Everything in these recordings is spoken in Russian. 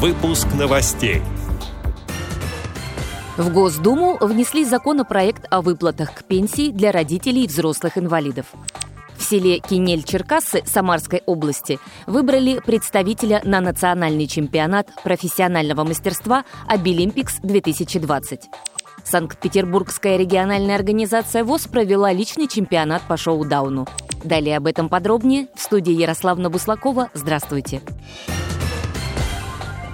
Выпуск новостей. В Госдуму внесли законопроект о выплатах к пенсии для родителей взрослых инвалидов. В селе Кинель-Черкассы Самарской области выбрали представителя на национальный чемпионат профессионального мастерства «Обилимпикс-2020». Санкт-Петербургская региональная организация ВОЗ провела личный чемпионат по шоу-дауну. Далее об этом подробнее в студии Ярославна Буслакова. Здравствуйте.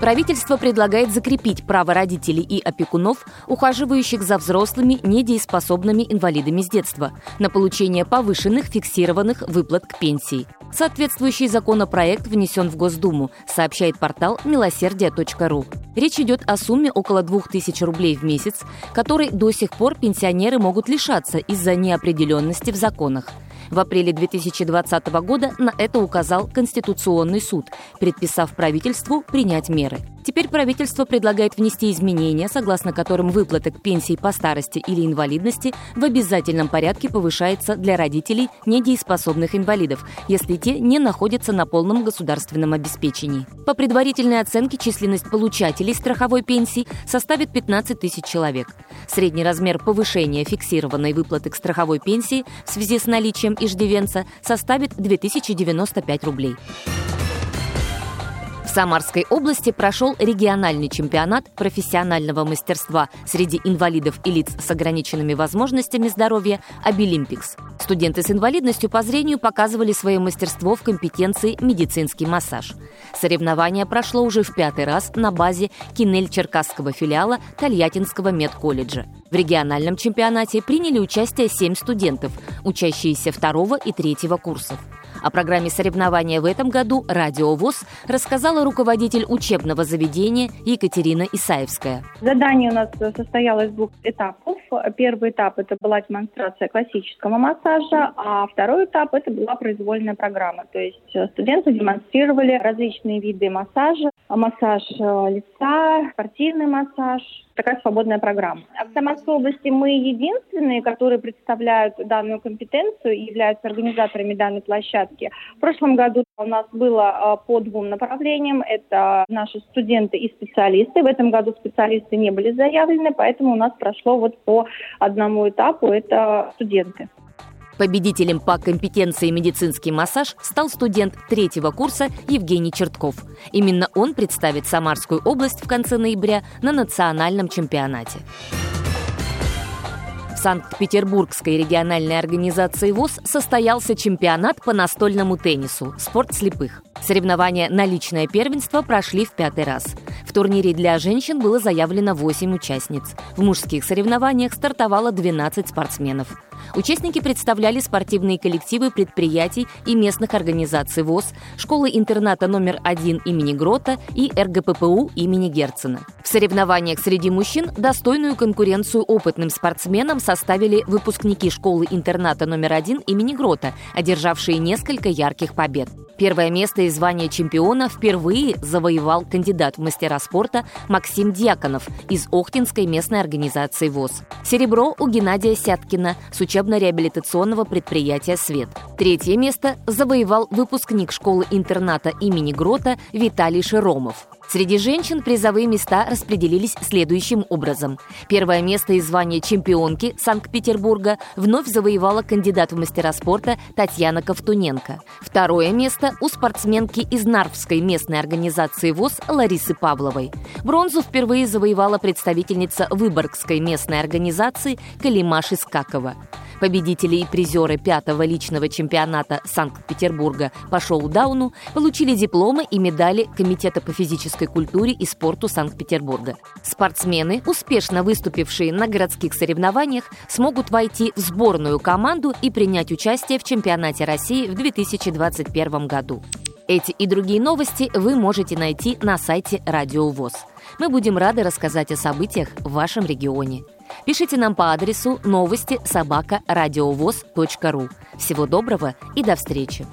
Правительство предлагает закрепить право родителей и опекунов, ухаживающих за взрослыми недееспособными инвалидами с детства, на получение повышенных фиксированных выплат к пенсии. Соответствующий законопроект внесен в Госдуму, сообщает портал милосердие.ру. Речь идет о сумме около 2000 рублей в месяц, которой до сих пор пенсионеры могут лишаться из-за неопределенности в законах. В апреле 2020 года на это указал Конституционный суд, предписав правительству принять меры. Теперь правительство предлагает внести изменения, согласно которым выплата к пенсии по старости или инвалидности в обязательном порядке повышается для родителей недееспособных инвалидов, если те не находятся на полном государственном обеспечении. По предварительной оценке численность получателей страховой пенсии составит 15 тысяч человек. Средний размер повышения фиксированной выплаты к страховой пенсии в связи с наличием иждивенца составит 2095 рублей. Самарской области прошел региональный чемпионат профессионального мастерства среди инвалидов и лиц с ограниченными возможностями здоровья «Обилимпикс». Студенты с инвалидностью по зрению показывали свое мастерство в компетенции медицинский массаж. Соревнование прошло уже в пятый раз на базе Кинель-Черкасского филиала Тольяттинского медколледжа. В региональном чемпионате приняли участие семь студентов, учащиеся второго и третьего курсов. О программе соревнования в этом году «Радио ВОЗ» рассказала руководитель учебного заведения Екатерина Исаевская. Задание у нас состоялось из двух этапов. Первый этап – это была демонстрация классического массажа, а второй этап – это была произвольная программа. То есть студенты демонстрировали различные виды массажа, массаж э, лица, спортивный массаж, такая свободная программа. А в Самарской области мы единственные, которые представляют данную компетенцию и являются организаторами данной площадки. В прошлом году у нас было э, по двум направлениям. Это наши студенты и специалисты. В этом году специалисты не были заявлены, поэтому у нас прошло вот по одному этапу. Это студенты. Победителем по компетенции медицинский массаж стал студент третьего курса Евгений Чертков. Именно он представит Самарскую область в конце ноября на национальном чемпионате. Санкт-Петербургской региональной организации ВОЗ состоялся чемпионат по настольному теннису «Спорт слепых». Соревнования на личное первенство прошли в пятый раз. В турнире для женщин было заявлено 8 участниц. В мужских соревнованиях стартовало 12 спортсменов. Участники представляли спортивные коллективы предприятий и местных организаций ВОЗ, школы-интерната номер один имени Грота и РГППУ имени Герцена. В соревнованиях среди мужчин достойную конкуренцию опытным спортсменам составили выпускники школы-интерната номер один имени Грота, одержавшие несколько ярких побед. Первое место и звание чемпиона впервые завоевал кандидат в мастера спорта Максим Дьяконов из Охтинской местной организации ВОЗ. Серебро у Геннадия Сяткина с учебно-реабилитационного предприятия «Свет». Третье место завоевал выпускник школы-интерната имени Грота Виталий Широмов. Среди женщин призовые места распределились следующим образом. Первое место и звание чемпионки Санкт-Петербурга вновь завоевала кандидат в мастера спорта Татьяна Ковтуненко. Второе место у спортсменки из Нарвской местной организации ВОЗ Ларисы Павловой. Бронзу впервые завоевала представительница Выборгской местной организации Калимаш Искакова. Победители и призеры пятого личного чемпионата Санкт-Петербурга по шоу-дауну получили дипломы и медали Комитета по физической культуре и спорту Санкт-Петербурга. Спортсмены, успешно выступившие на городских соревнованиях, смогут войти в сборную команду и принять участие в чемпионате России в 2021 году. Эти и другие новости вы можете найти на сайте Радио ВОЗ. Мы будем рады рассказать о событиях в вашем регионе. Пишите нам по адресу новости собака ру. Всего доброго и до встречи!